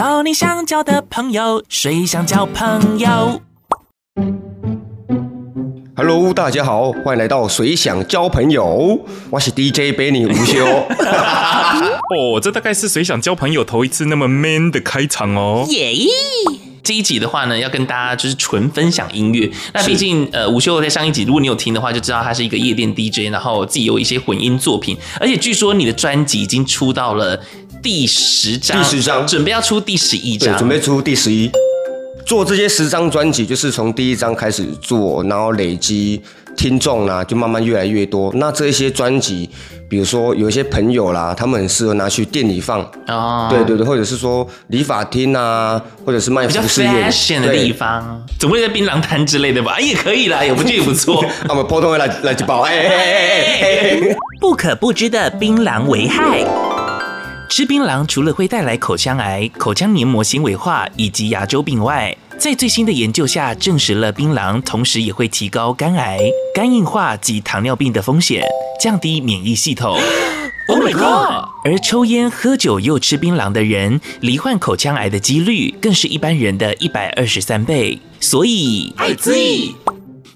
交你想交的朋友，谁想交朋友？Hello，大家好，欢迎来到谁想交朋友？我是 DJ Benny 吴修。哦，这大概是谁想交朋友头一次那么 man 的开场哦。耶！这一集的话呢，要跟大家就是纯分享音乐。那毕竟呃，吴修在上一集，如果你有听的话，就知道他是一个夜店 DJ，然后自己有一些混音作品，而且据说你的专辑已经出到了。第十张，第十张，准备要出第十一张，准备出第十一。做这些十张专辑，就是从第一张开始做，然后累积听众啦，就慢慢越来越多。那这些专辑，比如说有一些朋友啦，他们很适合拿去店里放，哦，对对对，或者是说理发厅啊，或者是卖服饰业的地方，总会在槟榔摊之类的吧？哎，也可以啦，也不觉得也不错。那么普通话来来一包，哎哎哎哎，不可不知的槟榔危害。吃槟榔除了会带来口腔癌、口腔黏膜纤维化以及牙周病外，在最新的研究下证实了槟榔同时也会提高肝癌、肝硬化及糖尿病的风险，降低免疫系统。Oh my god！而抽烟、喝酒又吃槟榔的人，罹患口腔癌的几率更是一般人的一百二十三倍。所以，爱滋。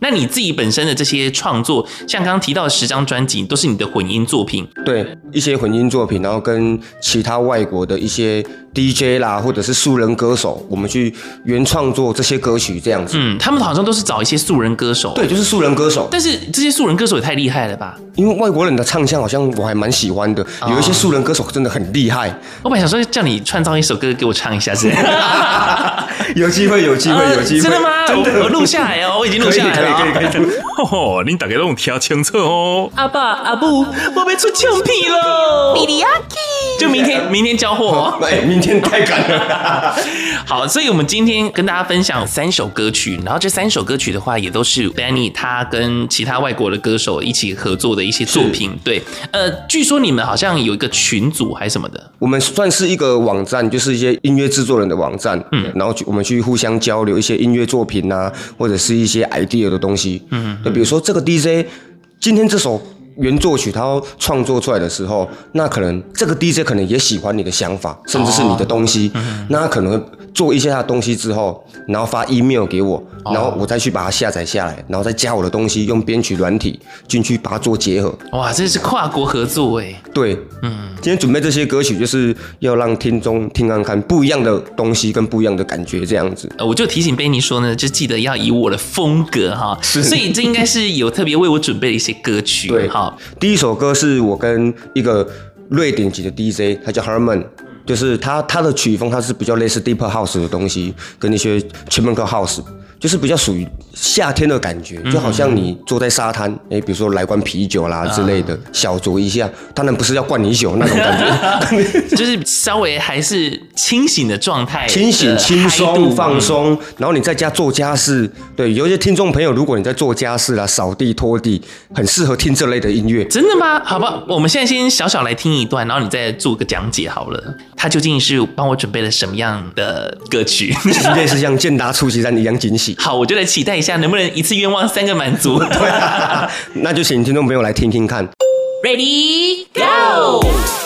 那你自己本身的这些创作，像刚刚提到的十张专辑，都是你的混音作品？对，一些混音作品，然后跟其他外国的一些 DJ 啦，或者是素人歌手，我们去原创作这些歌曲，这样子。嗯，他们好像都是找一些素人歌手。对，就是素人歌手。但是这些素人歌手也太厉害了吧？因为外国人的唱腔好像我还蛮喜欢的，有一些素人歌手真的很厉害。哦、我本来想说叫你创造一首歌给我唱一下，是？有机会，有机会，有机会。真的吗？真的，我录下来哦，我已经录下来了。可以，可以，可以。哦，你大概都用听清楚哦。阿爸，阿布，我被出唱片喽！米利亚基，就明天，明天交货。哎，明天太赶了。好，所以我们今天跟大家分享三首歌曲，然后这三首歌曲的话，也都是 Danny 他跟其他外国的歌手一起合作的一些作品。对，呃，据说你们好像有一个群组还是什么的？我们算是一个网站，就是一些音乐制作人的网站。嗯，然后我们去互相交流一些音乐作品啊，或者是一些 idea 的东西。嗯，就比如说这个 DJ 今天这首原作曲他要创作出来的时候，那可能这个 DJ 可能也喜欢你的想法，甚至是你的东西，哦嗯、那他可能。做一些他的东西之后，然后发 email 给我，然后我再去把它下载下来，然后再加我的东西，用编曲软体进去把它做结合。哇，这是跨国合作哎。对，嗯，今天准备这些歌曲就是要让听众听看看不一样的东西跟不一样的感觉，这样子。呃，我就提醒 Benny 说呢，就记得要以我的风格哈，是，所以这应该是有特别为我准备的一些歌曲。对，第一首歌是我跟一个瑞典籍的 DJ，他叫 Herman。就是他他的曲风，他是比较类似 Deep House 的东西，跟那些 Chemical House。就是比较属于夏天的感觉，就好像你坐在沙滩，哎、欸，比如说来罐啤酒啦之类的，小酌一下，当然不是要灌你酒那种感觉，就是稍微还是清醒的状态，清醒、轻松、放松，然后你在家做家事，对，有一些听众朋友，如果你在做家事啦、扫地、拖地，很适合听这类的音乐。真的吗？好吧，我们现在先小小来听一段，然后你再做个讲解好了。他究竟是帮我准备了什么样的歌曲？类似像健达出奇蛋一样惊喜。好，我就来期待一下，能不能一次愿望三个满足？对啊，那就请听众朋友来听听看。Ready go！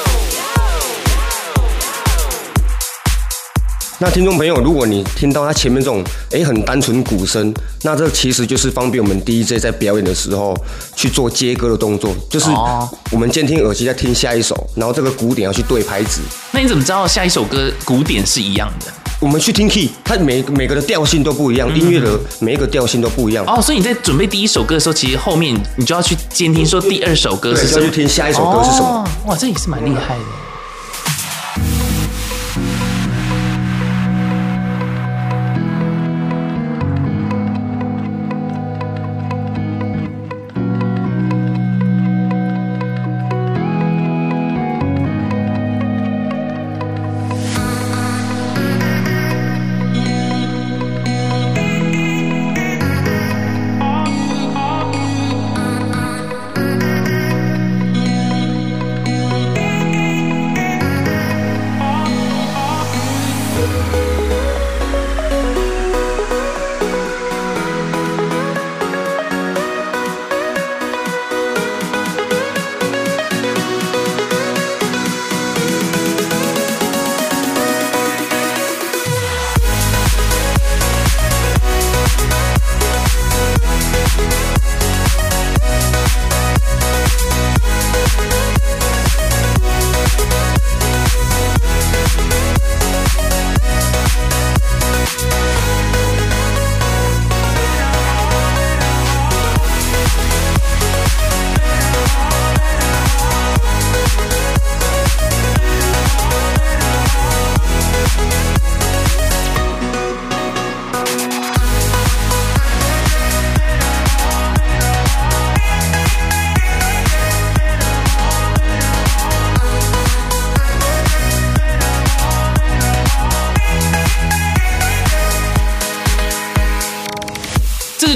那听众朋友，如果你听到他前面这种哎很单纯鼓声，那这其实就是方便我们 DJ 在表演的时候去做接歌的动作，就是我们监听耳机在听下一首，然后这个鼓点要去对拍子。那你怎么知道下一首歌鼓点是一样的？我们去听 key，它每每个的调性都不一样，音乐的每一个调性都不一样。哦，所以你在准备第一首歌的时候，其实后面你就要去监听，说第二首歌是什么，就要去听下一首歌是什么。哦，哇，这也是蛮厉害的。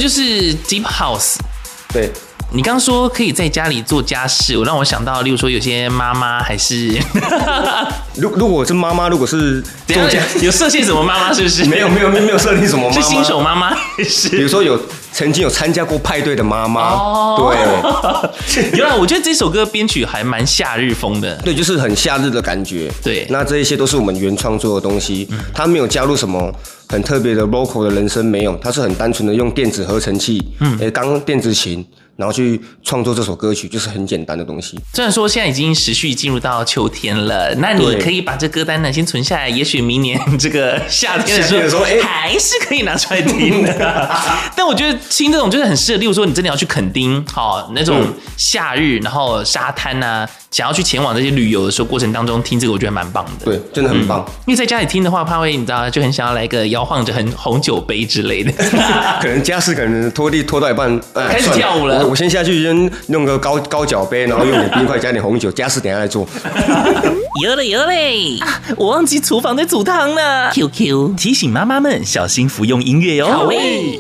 就是 Deep House。对。你刚刚说可以在家里做家事，我让我想到，例如说有些妈妈还是，如如果是妈妈，如果是做家有设限什么妈妈是不是？没有没有没有设定什么妈妈，是新手妈妈是？比如说有曾经有参加过派对的妈妈，哦、对，有啊，我觉得这首歌编曲还蛮夏日风的，对，就是很夏日的感觉。对，那这一些都是我们原创作的东西，它没有加入什么很特别的 vocal 的人声，没有，它是很单纯的用电子合成器，嗯，诶，刚电子琴。然后去创作这首歌曲，就是很简单的东西。虽然说现在已经持续进入到秋天了，那你可以把这歌单呢先存下来，也许明年 这个夏天的时候，还是可以拿出来听的。但我觉得听这种就是很适合，例如说你真的要去垦丁，好那种夏日，然后沙滩啊。想要去前往这些旅游的时候，过程当中听这个，我觉得蛮棒的。对，真的很棒。嗯、因为在家里听的话，怕会你知道，就很想要来个摇晃着很红酒杯之类的。可能家事可能拖地拖到一半，开始跳舞了。我，我先下去先弄个高高脚杯，然后用点冰块加点红酒，家事等下来做。有嘞有嘞，我忘记厨房在煮汤了。QQ 提醒妈妈们小心服用音乐哟。好嘞。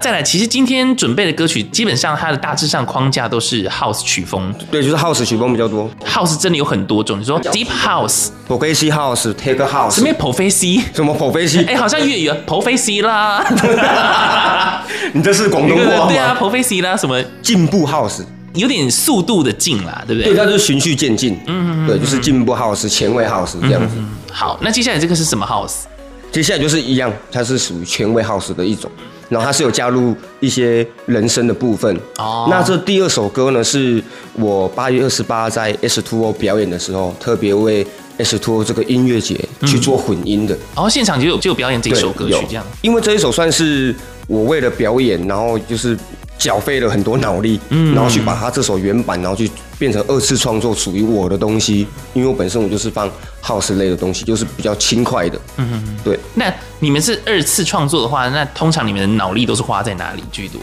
再来，其实今天准备的歌曲，基本上它的大致上框架都是 House 曲风。对，就是 House 曲风比较多。House 真的有很多种，你说 Deep House、Progressive House、Tech House。什么 Progressive？什么 Progressive？哎，好像粤语啊，Progressive 啦。你这是广东话吗？对啊，Progressive 啦，什么进步 House？有点速度的进啦，对不对？对，它就是循序渐进。嗯，对，就是进步 House、前卫 House 这样子。好，那接下来这个是什么 House？接下来就是一样，它是属于前卫 House 的一种。然后它是有加入一些人声的部分哦。那这第二首歌呢，是我八月二十八在 S Two O 表演的时候，特别为 S Two O 这个音乐节去做混音的。然后、现场就有就有表演这一首歌曲这样。因为这一首算是我为了表演，然后就是。缴费了很多脑力，嗯，然后去把它这首原版，然后去变成二次创作属于我的东西。因为我本身我就是放 house 类的东西，就是比较轻快的，嗯哼，对。那你们是二次创作的话，那通常你们的脑力都是花在哪里居多？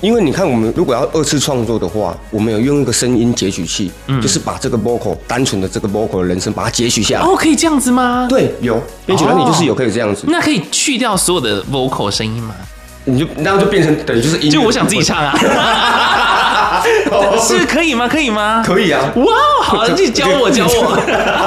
因为你看，我们如果要二次创作的话，我们有用一个声音截取器，嗯，就是把这个 vocal 单纯的这个 vocal 的人声把它截取下来。哦，可以这样子吗？对，有编曲软体就是有可以这样子。那可以去掉所有的 vocal 声音吗？你就然后就变成等于就是音乐，就我想自己唱啊，是可以吗？可以吗？可以啊！哇，好，你教我教我。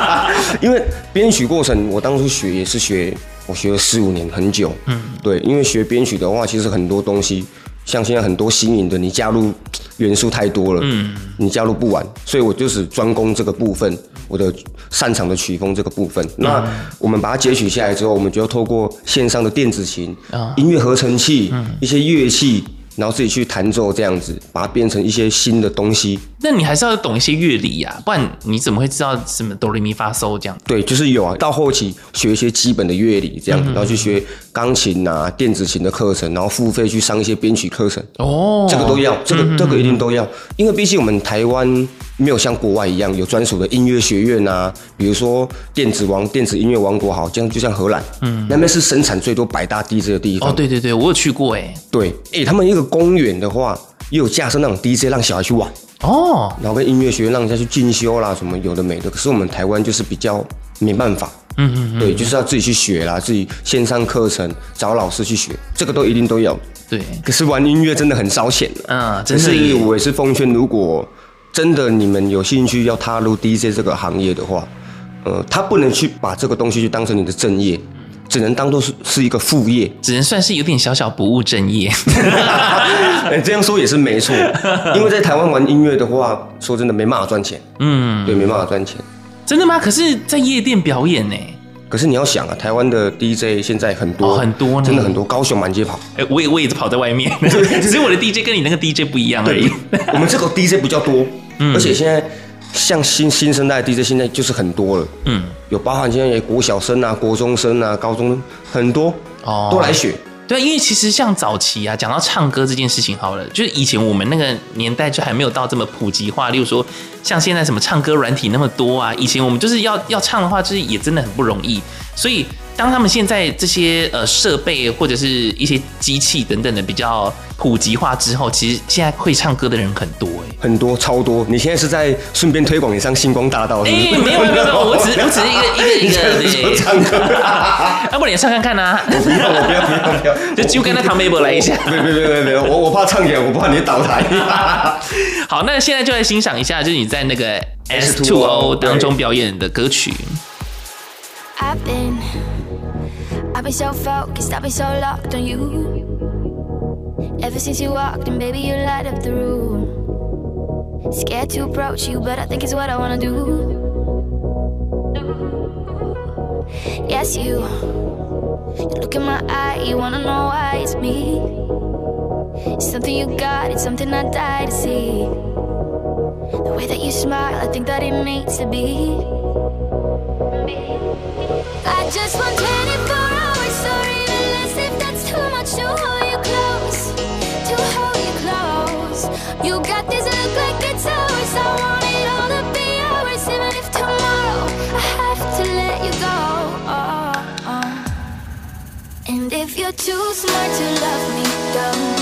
因为编曲过程，我当初学也是学，我学了四五年，很久。嗯，对，因为学编曲的话，其实很多东西。像现在很多新颖的，你加入元素太多了，嗯，你加入不完，所以我就是专攻这个部分，我的擅长的曲风这个部分。那我们把它截取下来之后，我们就要透过线上的电子琴、音乐合成器、一些乐器。然后自己去弹奏这样子，把它变成一些新的东西。那你还是要懂一些乐理呀、啊，不然你怎么会知道什么哆来咪发嗦这样？对，就是有啊。到后期学一些基本的乐理这样子，然后去学钢琴啊、电子琴的课程，然后付费去上一些编曲课程。哦，这个都要，这个这个一定都要，因为毕竟我们台湾。没有像国外一样有专属的音乐学院啊，比如说电子王、电子音乐王国，好像就像荷兰，嗯，那边是生产最多百大 DJ 的地方。哦，对对对，我有去过哎。对，哎，他们一个公园的话，也有架设那种 DJ 让小孩去玩哦，然后跟音乐学院让人家去进修啦，什么有的没的。可是我们台湾就是比较没办法，嗯嗯嗯，对，就是要自己去学啦，自己线上课程找老师去学，这个都一定都有。对，可是玩音乐真的很烧钱啊，真是我也是奉劝，如果真的，你们有兴趣要踏入 DJ 这个行业的话，呃，他不能去把这个东西去当成你的正业，只能当做是是一个副业，只能算是有点小小不务正业。哎，这样说也是没错，因为在台湾玩音乐的话，说真的没办法赚钱。嗯，对，没办法赚钱。真的吗？可是，在夜店表演呢？可是你要想啊，台湾的 DJ 现在很多、哦、很多，真的很多，高雄满街跑。哎，我也我也是跑在外面，只是我的 DJ 跟你那个 DJ 不一样而已。我们这个 DJ 比较多。而且现在像新新生代 DJ 现在就是很多了，嗯，有包含现在也国小生啊、国中生啊、高中生很多哦，都来学。对，因为其实像早期啊，讲到唱歌这件事情好了，就是以前我们那个年代就还没有到这么普及化。例如说，像现在什么唱歌软体那么多啊，以前我们就是要要唱的话，就是也真的很不容易，所以。当他们现在这些呃设备或者是一些机器等等的比较普及化之后，其实现在会唱歌的人很多哎，很多超多。你现在是在顺便推广你上星光大道是不是？哎，没有没有没有，我只我只是一个 一个一个对唱歌。要，不然你唱看看啊。不要，我不要，不要，不要，就就跟他唐梅伯来一下。别别别别别，我我怕唱起来，我怕你倒台。好，那现在就来欣赏一下，就是你在那个 S2O 当中表演的歌曲。I've been, I've been so focused, I've been so locked on you. Ever since you walked in, baby, you light up the room. Scared to approach you, but I think it's what I wanna do. Yes, you. You look in my eye, you wanna know why it's me. It's something you got, it's something I die to see. The way that you smile, I think that it needs to be. I just want 24 hours, so even less if that's too much to hold you close. To hold you close. You got this look like it's ours. I want it all to be ours, even if tomorrow I have to let you go. Oh, oh. And if you're too smart to love me, dumb.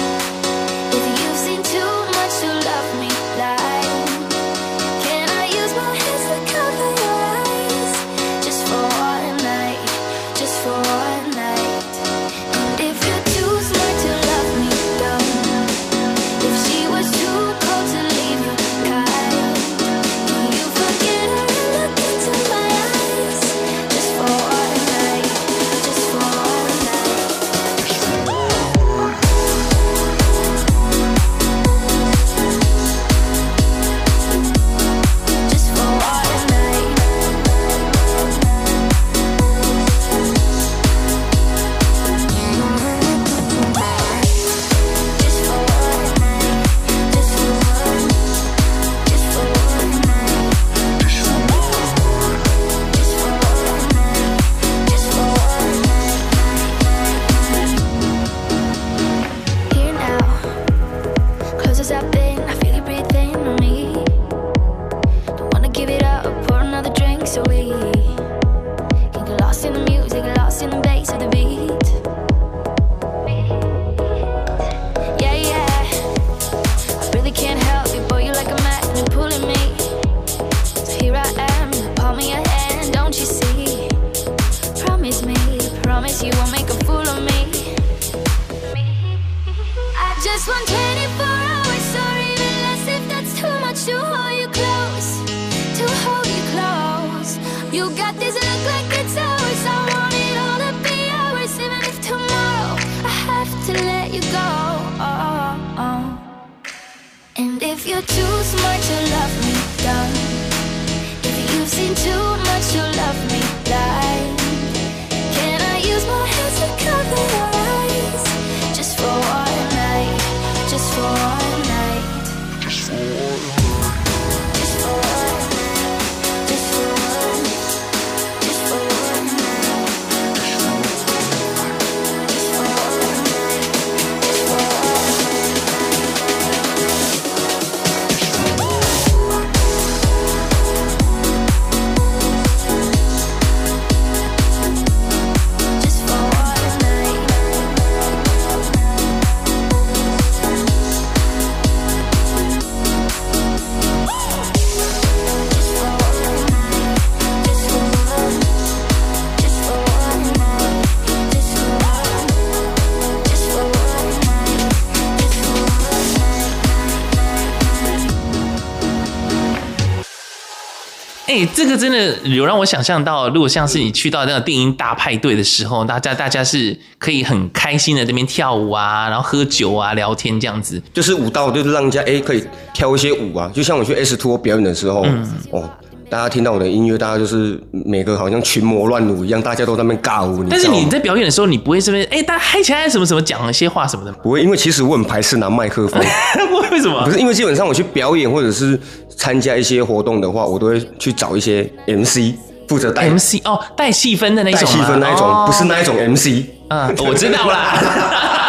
哎、这个真的有让我想象到，如果像是你去到那个电音大派对的时候，大家大家是可以很开心的在那边跳舞啊，然后喝酒啊，聊天这样子。就是舞蹈，就是让人家哎、可以跳一些舞啊，就像我去 S Two 表演的时候，哦，大家听到我的音乐，大家就是每个好像群魔乱舞一样，大家都在那边尬舞。但是你在表演的时候，你不会这边哎，大家嗨起来什么什么讲一些话什么的？不会，因为其实我很排斥拿麦克风，为什么？不是因为基本上我去表演或者是参加一些活动的话，我都会去找一些 MC 负责带 MC 哦，带气氛的那种带种吗，气氛那一种，哦不是那一种 MC。嗯，我知道啦。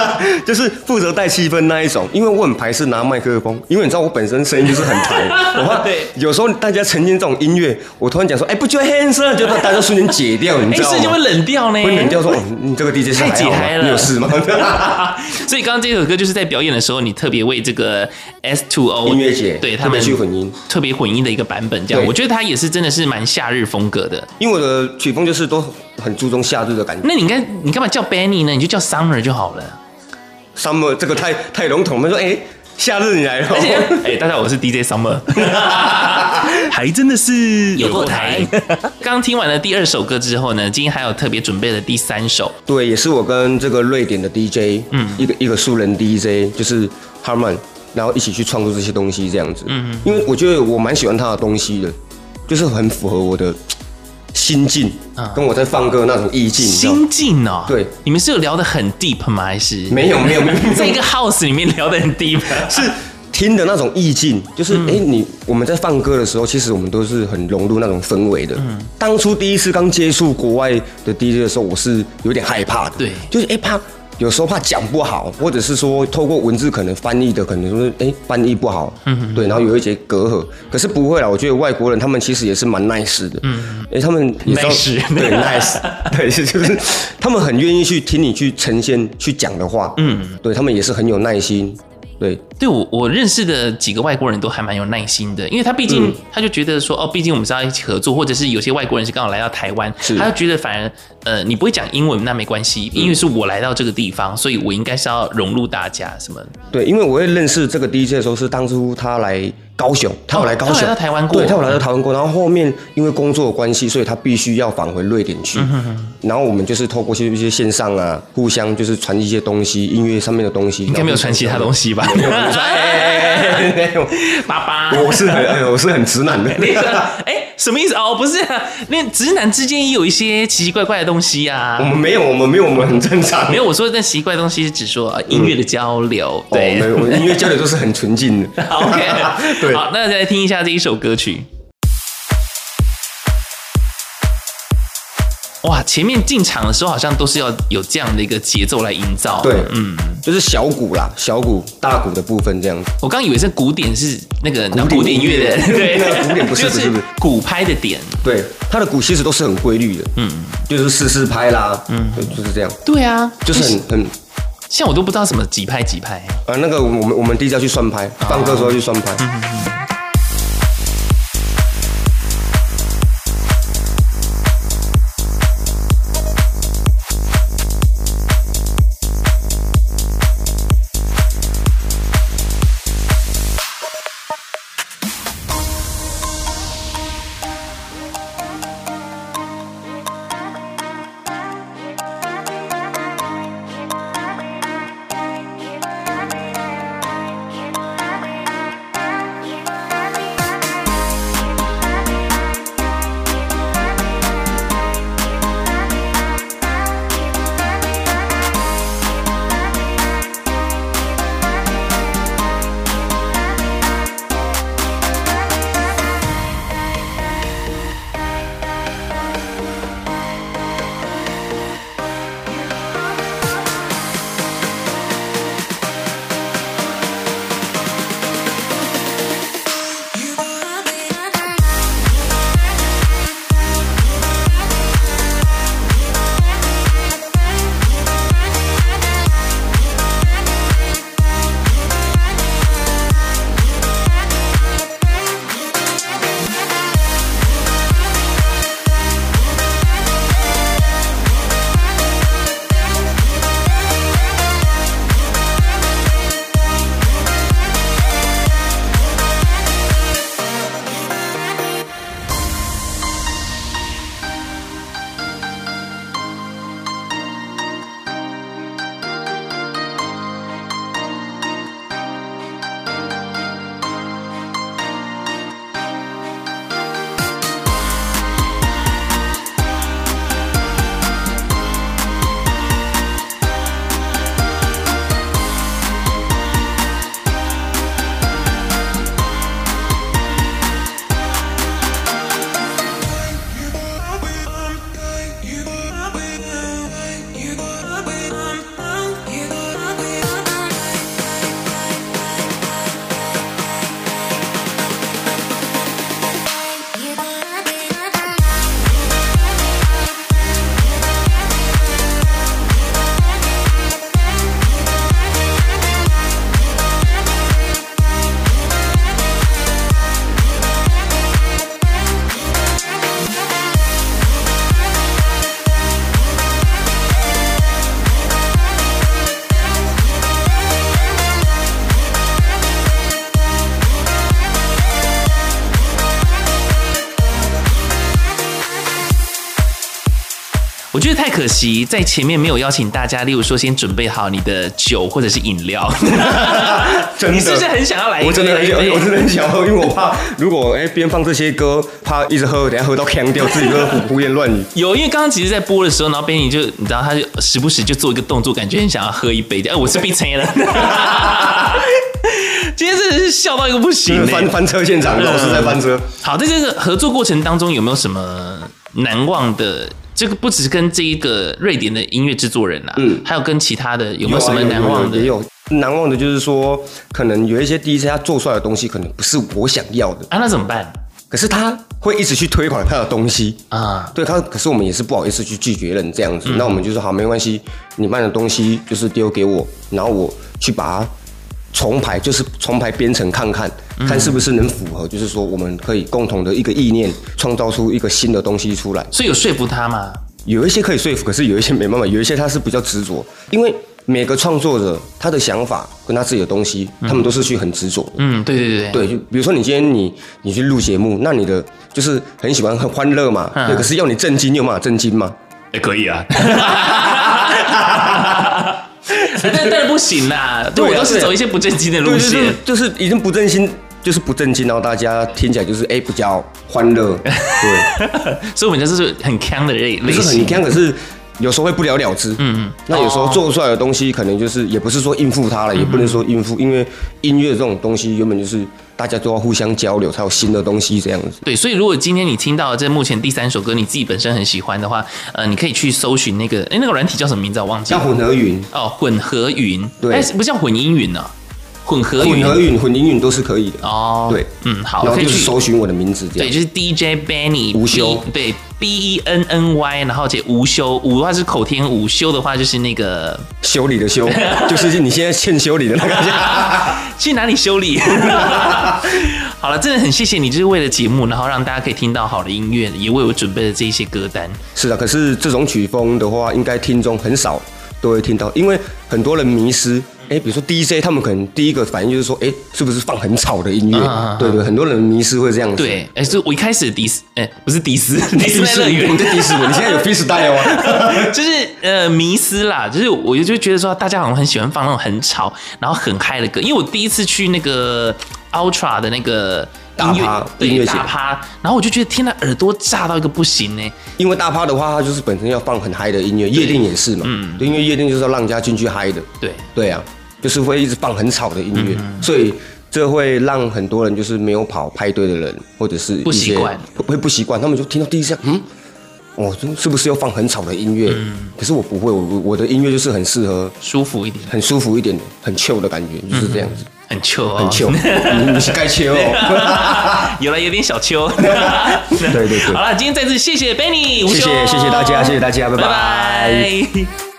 就是负责带气氛那一种。因为我很排斥拿麦克风，因为你知道我本身声音就是很抬，我怕对有时候大家沉浸这种音乐，我突然讲说，哎、欸，不觉得黑色，就大家瞬间解掉，你知道吗？哎，是就会冷掉呢，会冷掉说，哦，你这个 DJ 是太解嗨了，你有事吗？所以刚刚这首歌就是在表演的时候，你特别为这个 S2O 音乐节对他们去混音，特别混音的一个版本，这样我觉得它也是真的是蛮夏日风格的，因为我的曲风就是都很注重夏日的感觉。那你应该你干嘛叫 Benny 呢？你就叫 Summer 就好了。Summer 这个太太笼统，我们说哎。欸夏日你来了，哎、欸，大家好，我是 DJ Summer，还真的是有后台。刚听完了第二首歌之后呢，今天还有特别准备了第三首，对，也是我跟这个瑞典的 DJ，嗯，一个一个素人 DJ，就是 Harman，然后一起去创作这些东西这样子，嗯，因为我觉得我蛮喜欢他的东西的，就是很符合我的。心境，跟我在放歌那种意境。心境哦，对，你们是有聊得很 deep 吗？还是？没有没有没有，在一个 house 里面聊得很 deep，是听的那种意境，就是哎、欸，你我们在放歌的时候，其实我们都是很融入那种氛围的。嗯，当初第一次刚接触国外的 DJ 的时候，我是有点害怕的，对，就是哎、欸、怕。有时候怕讲不好，或者是说透过文字可能翻译的可能说哎、欸、翻译不好，嗯哼，对，然后有一些隔阂。可是不会啦，我觉得外国人他们其实也是蛮 nice 的，嗯，哎、欸，他们 nice，对 nice，对，就是他们很愿意去听你去呈现去讲的话，嗯，对他们也是很有耐心。对，对我我认识的几个外国人都还蛮有耐心的，因为他毕竟、嗯、他就觉得说哦，毕竟我们是要一起合作，或者是有些外国人是刚好来到台湾，他就觉得反而呃你不会讲英文那没关系，因为是我来到这个地方，所以我应该是要融入大家什么。对，因为我会认识这个 DJ 的时候是当初他来。高雄，他有来高雄，哦、他来到台湾过，对，他有来到台湾过。然后后面因为工作的关系，所以他必须要返回瑞典去。嗯、哼哼然后我们就是透过一些一些线上啊，互相就是传一些东西，音乐上面的东西。应该没有传其他东西吧？没有，哎。爸爸，我是很我是很直男的。哎，什么意思？哦，不是、那直男之间也有一些奇奇怪怪的东西啊。我们没有，我们没有，我们很正常。没有，我说的那奇怪的东西是指说音乐的交流。嗯、对，哦、我们音乐交流都是很纯净的。OK，对。好，那再来听一下这一首歌曲。哇，前面进场的时候好像都是要有这样的一个节奏来营造。对，嗯，就是小鼓啦，小鼓、大鼓的部分这样子。我刚以为是鼓点是那个古典音乐的，对，那个鼓点不是，不是，不是鼓拍的点。对，它的鼓其实都是很规律的，嗯，就是四四拍啦，嗯，就是这样。对啊，就是很很。像我都不知道什么几拍几拍。啊，那个我们我们第一要去算拍，放歌的时候要去算拍。我觉得太可惜，在前面没有邀请大家，例如说先准备好你的酒或者是饮料。你是不是很想要来？我真的很想，我真的很想喝，因为我怕如果哎边放这些歌，怕一直喝，等下喝到呛掉，自己都胡胡言乱语。有，因为刚刚其实，在播的时候，然后 Benny 就你知道，他就时不时就做一个动作，感觉很想要喝一杯。哎，我是被催了。今天真的是笑到一个不行，翻翻车现场，老师在翻车。好，在这个合作过程当中，有没有什么难忘的？这个不只是跟这一个瑞典的音乐制作人啊，嗯，还有跟其他的有没有什么难忘的？也有难忘的，就是说可能有一些 DJ 他做出来的东西，可能不是我想要的啊，那怎么办？可是他会一直去推广他的东西啊，对他，可是我们也是不好意思去拒绝人这样子，嗯、那我们就说好，没关系，你卖的东西就是丢给我，然后我去把它。重排就是重排编程看看，看是不是能符合，就是说我们可以共同的一个意念，创造出一个新的东西出来。所以有说服他吗？有一些可以说服，可是有一些没办法，有一些他是比较执着，因为每个创作者他的想法跟他自己的东西，他们都是去很执着。嗯，对对对对，对，就比如说你今天你你去录节目，那你的就是很喜欢很欢乐嘛，对，可是要你震惊，你有办法震惊吗？也可以啊。但但不行啦，对，我都是走一些不正经的路线，就是已经不正经，就是不正经，然后大家听起来就是哎比较欢乐，对，所以我们就是很锵的类类型，很锵，可是有时候会不了了之，嗯嗯，那有时候做出来的东西可能就是也不是说应付他了，也不能说应付，因为音乐这种东西原本就是。大家都要互相交流，才有新的东西这样子。对，所以如果今天你听到这目前第三首歌，你自己本身很喜欢的话，呃，你可以去搜寻那个，哎，那个软体叫什么名字？我忘记了。叫混合云。哦，混合云。对。哎，不叫混音云呢、啊。混合云、混合云、混音云都是可以的。哦。对。嗯，好。然后就是搜寻我的名字这样。对，就是 DJ Benny 无休。对，B E N N Y，然后且无休，无的话是口天无休的话就是那个 修理的修，就是你现在欠修理的那个。去哪里修理？好了，真的很谢谢你，就是为了节目，然后让大家可以听到好的音乐，也为我准备了这一些歌单。是的，可是这种曲风的话，应该听众很少都会听到，因为很多人迷失。哎，比如说 DJ，他们可能第一个反应就是说，哎，是不是放很吵的音乐？啊啊啊对对，很多人迷失会这样子。对，哎，是我一开始迪斯，哎，不是迪斯，迪斯乐园，你在迪斯，你现在有 freestyle 吗？就是呃迷失啦，就是我就觉得说，大家好像很喜欢放那种很吵，然后很嗨的歌。因为我第一次去那个 Ultra 的那个。音乐对大趴，然后我就觉得天呐，耳朵炸到一个不行呢。因为大趴的话，它就是本身要放很嗨的音乐，夜店也是嘛。嗯，对，因为夜店就是要让人家进去嗨的。对，对啊，就是会一直放很吵的音乐，嗯、所以这会让很多人就是没有跑派对的人，或者是不习惯，会不习惯，他们就听到第一下，嗯，哦，是不是要放很吵的音乐？嗯，可是我不会，我我的音乐就是很适合舒服一点，很舒服一点，很 chill 的感觉，就是这样子。嗯。很秋哦，很秋，你是该秋哦，有了有点小秋。对对对，好了，今天再次谢谢 Benny，谢谢谢谢大家，谢谢大家，拜拜。拜拜。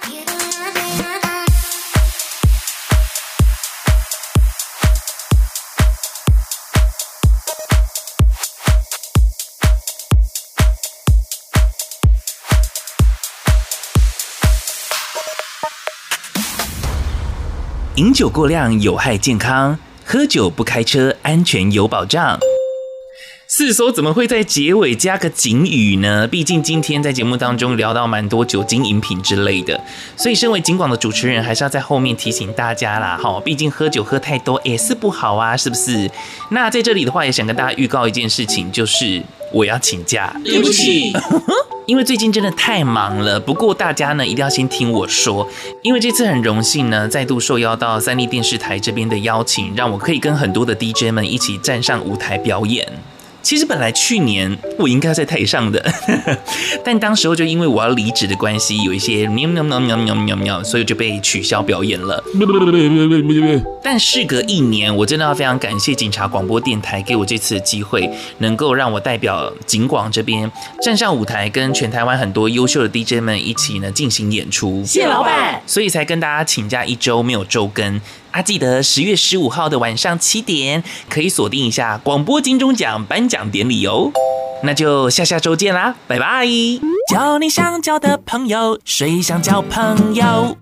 饮酒过量有害健康，喝酒不开车，安全有保障。四说怎么会在结尾加个警语呢？毕竟今天在节目当中聊到蛮多酒精饮品之类的，所以身为警广的主持人，还是要在后面提醒大家啦。哈，毕竟喝酒喝太多也是不好啊，是不是？那在这里的话，也想跟大家预告一件事情，就是我要请假，对不起。因为最近真的太忙了，不过大家呢一定要先听我说，因为这次很荣幸呢，再度受邀到三立电视台这边的邀请，让我可以跟很多的 DJ 们一起站上舞台表演。其实本来去年我应该要在台上的，但当时候就因为我要离职的关系，有一些喵喵喵喵喵喵喵，所以就被取消表演了。但事隔一年，我真的要非常感谢警察广播电台给我这次的机会，能够让我代表警广这边站上舞台，跟全台湾很多优秀的 DJ 们一起呢进行演出。谢老板，所以才跟大家请假一周没有周更。啊，记得十月十五号的晚上七点，可以锁定一下广播金钟奖颁奖典礼哦。那就下下周见啦，拜拜！交你想交的朋友，谁想交朋友？